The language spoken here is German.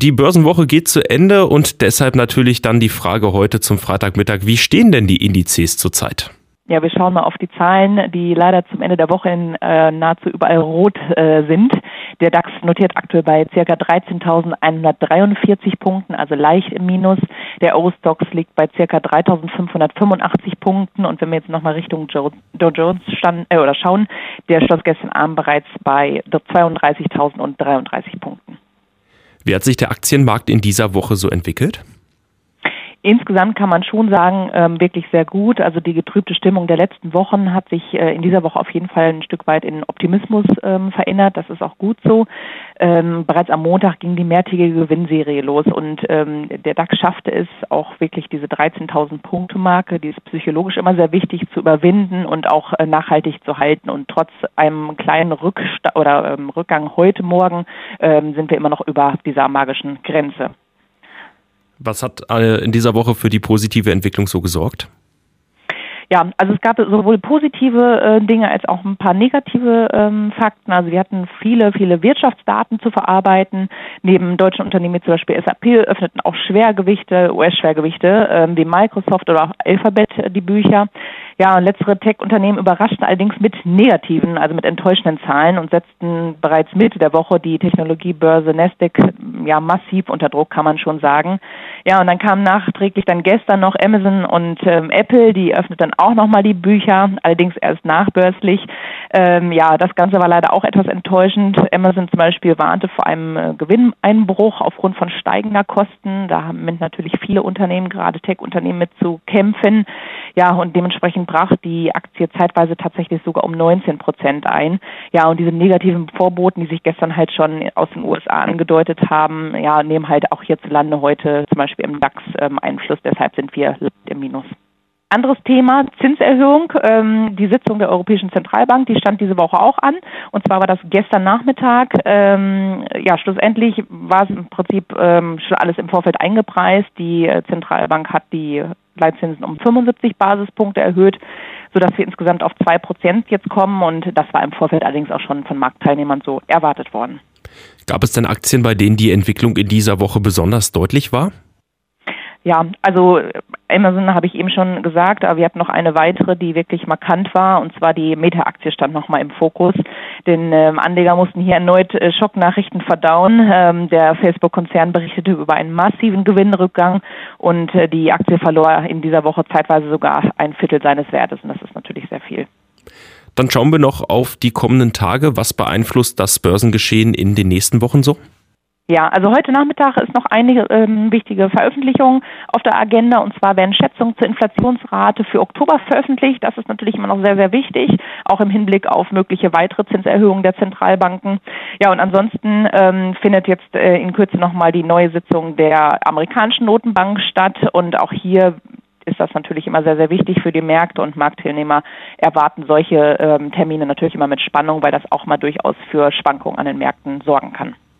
Die Börsenwoche geht zu Ende und deshalb natürlich dann die Frage heute zum Freitagmittag, wie stehen denn die Indizes zurzeit? Ja, wir schauen mal auf die Zahlen, die leider zum Ende der Woche in äh, nahezu überall rot äh, sind. Der DAX notiert aktuell bei ca. 13.143 Punkten, also leicht im Minus. Der Eurostox liegt bei ca. 3.585 Punkten und wenn wir jetzt nochmal Richtung Dow Jones stand, äh, oder schauen, der schloss gestern Abend bereits bei 32.033 Punkten. Wie hat sich der Aktienmarkt in dieser Woche so entwickelt? Insgesamt kann man schon sagen, ähm, wirklich sehr gut. Also die getrübte Stimmung der letzten Wochen hat sich äh, in dieser Woche auf jeden Fall ein Stück weit in Optimismus ähm, verändert. Das ist auch gut so. Ähm, bereits am Montag ging die mehrtägige Gewinnserie los und ähm, der DAX schaffte es auch wirklich diese 13.000 Punkte Marke, die ist psychologisch immer sehr wichtig zu überwinden und auch äh, nachhaltig zu halten. Und trotz einem kleinen Rücksta oder ähm, Rückgang heute Morgen ähm, sind wir immer noch über dieser magischen Grenze. Was hat äh, in dieser Woche für die positive Entwicklung so gesorgt? Ja, also es gab sowohl positive äh, Dinge als auch ein paar negative ähm, Fakten. Also wir hatten viele, viele Wirtschaftsdaten zu verarbeiten. Neben deutschen Unternehmen wie zum Beispiel SAP öffneten auch Schwergewichte, US-Schwergewichte ähm, wie Microsoft oder auch Alphabet äh, die Bücher. Ja, und letztere Tech-Unternehmen überraschten allerdings mit negativen, also mit enttäuschenden Zahlen und setzten bereits Mitte der Woche die Technologiebörse Nasdaq ja massiv unter Druck, kann man schon sagen. Ja, und dann kamen nachträglich dann gestern noch Amazon und ähm, Apple, die öffneten auch nochmal die Bücher, allerdings erst nachbörslich. Ähm, ja, das Ganze war leider auch etwas enttäuschend. Amazon zum Beispiel warnte vor einem äh, Gewinneinbruch aufgrund von steigender Kosten. Da haben natürlich viele Unternehmen, gerade Tech-Unternehmen mit zu kämpfen. Ja, und dementsprechend brach die Aktie zeitweise tatsächlich sogar um 19 Prozent ein. Ja, und diese negativen Vorboten, die sich gestern halt schon aus den USA angedeutet haben, ja, nehmen halt auch hierzulande heute zum Beispiel im DAX ähm, Einfluss. Deshalb sind wir im Minus. Anderes Thema, Zinserhöhung. Ähm, die Sitzung der Europäischen Zentralbank, die stand diese Woche auch an. Und zwar war das gestern Nachmittag. Ähm, ja, schlussendlich war es im Prinzip ähm, schon alles im Vorfeld eingepreist. Die äh, Zentralbank hat die Leitzinsen um 75 Basispunkte erhöht, sodass wir insgesamt auf zwei Prozent jetzt kommen. Und das war im Vorfeld allerdings auch schon von Marktteilnehmern so erwartet worden. Gab es denn Aktien, bei denen die Entwicklung in dieser Woche besonders deutlich war? Ja, also Amazon habe ich eben schon gesagt, aber wir hatten noch eine weitere, die wirklich markant war, und zwar die Meta-Aktie stand nochmal im Fokus. Denn ähm, Anleger mussten hier erneut äh, Schocknachrichten verdauen. Ähm, der Facebook-Konzern berichtete über einen massiven Gewinnrückgang und äh, die Aktie verlor in dieser Woche zeitweise sogar ein Viertel seines Wertes, und das ist natürlich sehr viel. Dann schauen wir noch auf die kommenden Tage. Was beeinflusst das Börsengeschehen in den nächsten Wochen so? Ja, also heute Nachmittag ist noch eine ähm, wichtige Veröffentlichung auf der Agenda und zwar werden Schätzungen zur Inflationsrate für Oktober veröffentlicht. Das ist natürlich immer noch sehr, sehr wichtig, auch im Hinblick auf mögliche weitere Zinserhöhungen der Zentralbanken. Ja, und ansonsten ähm, findet jetzt äh, in Kürze nochmal die neue Sitzung der amerikanischen Notenbank statt und auch hier ist das natürlich immer sehr, sehr wichtig für die Märkte und Marktteilnehmer erwarten solche ähm, Termine natürlich immer mit Spannung, weil das auch mal durchaus für Schwankungen an den Märkten sorgen kann.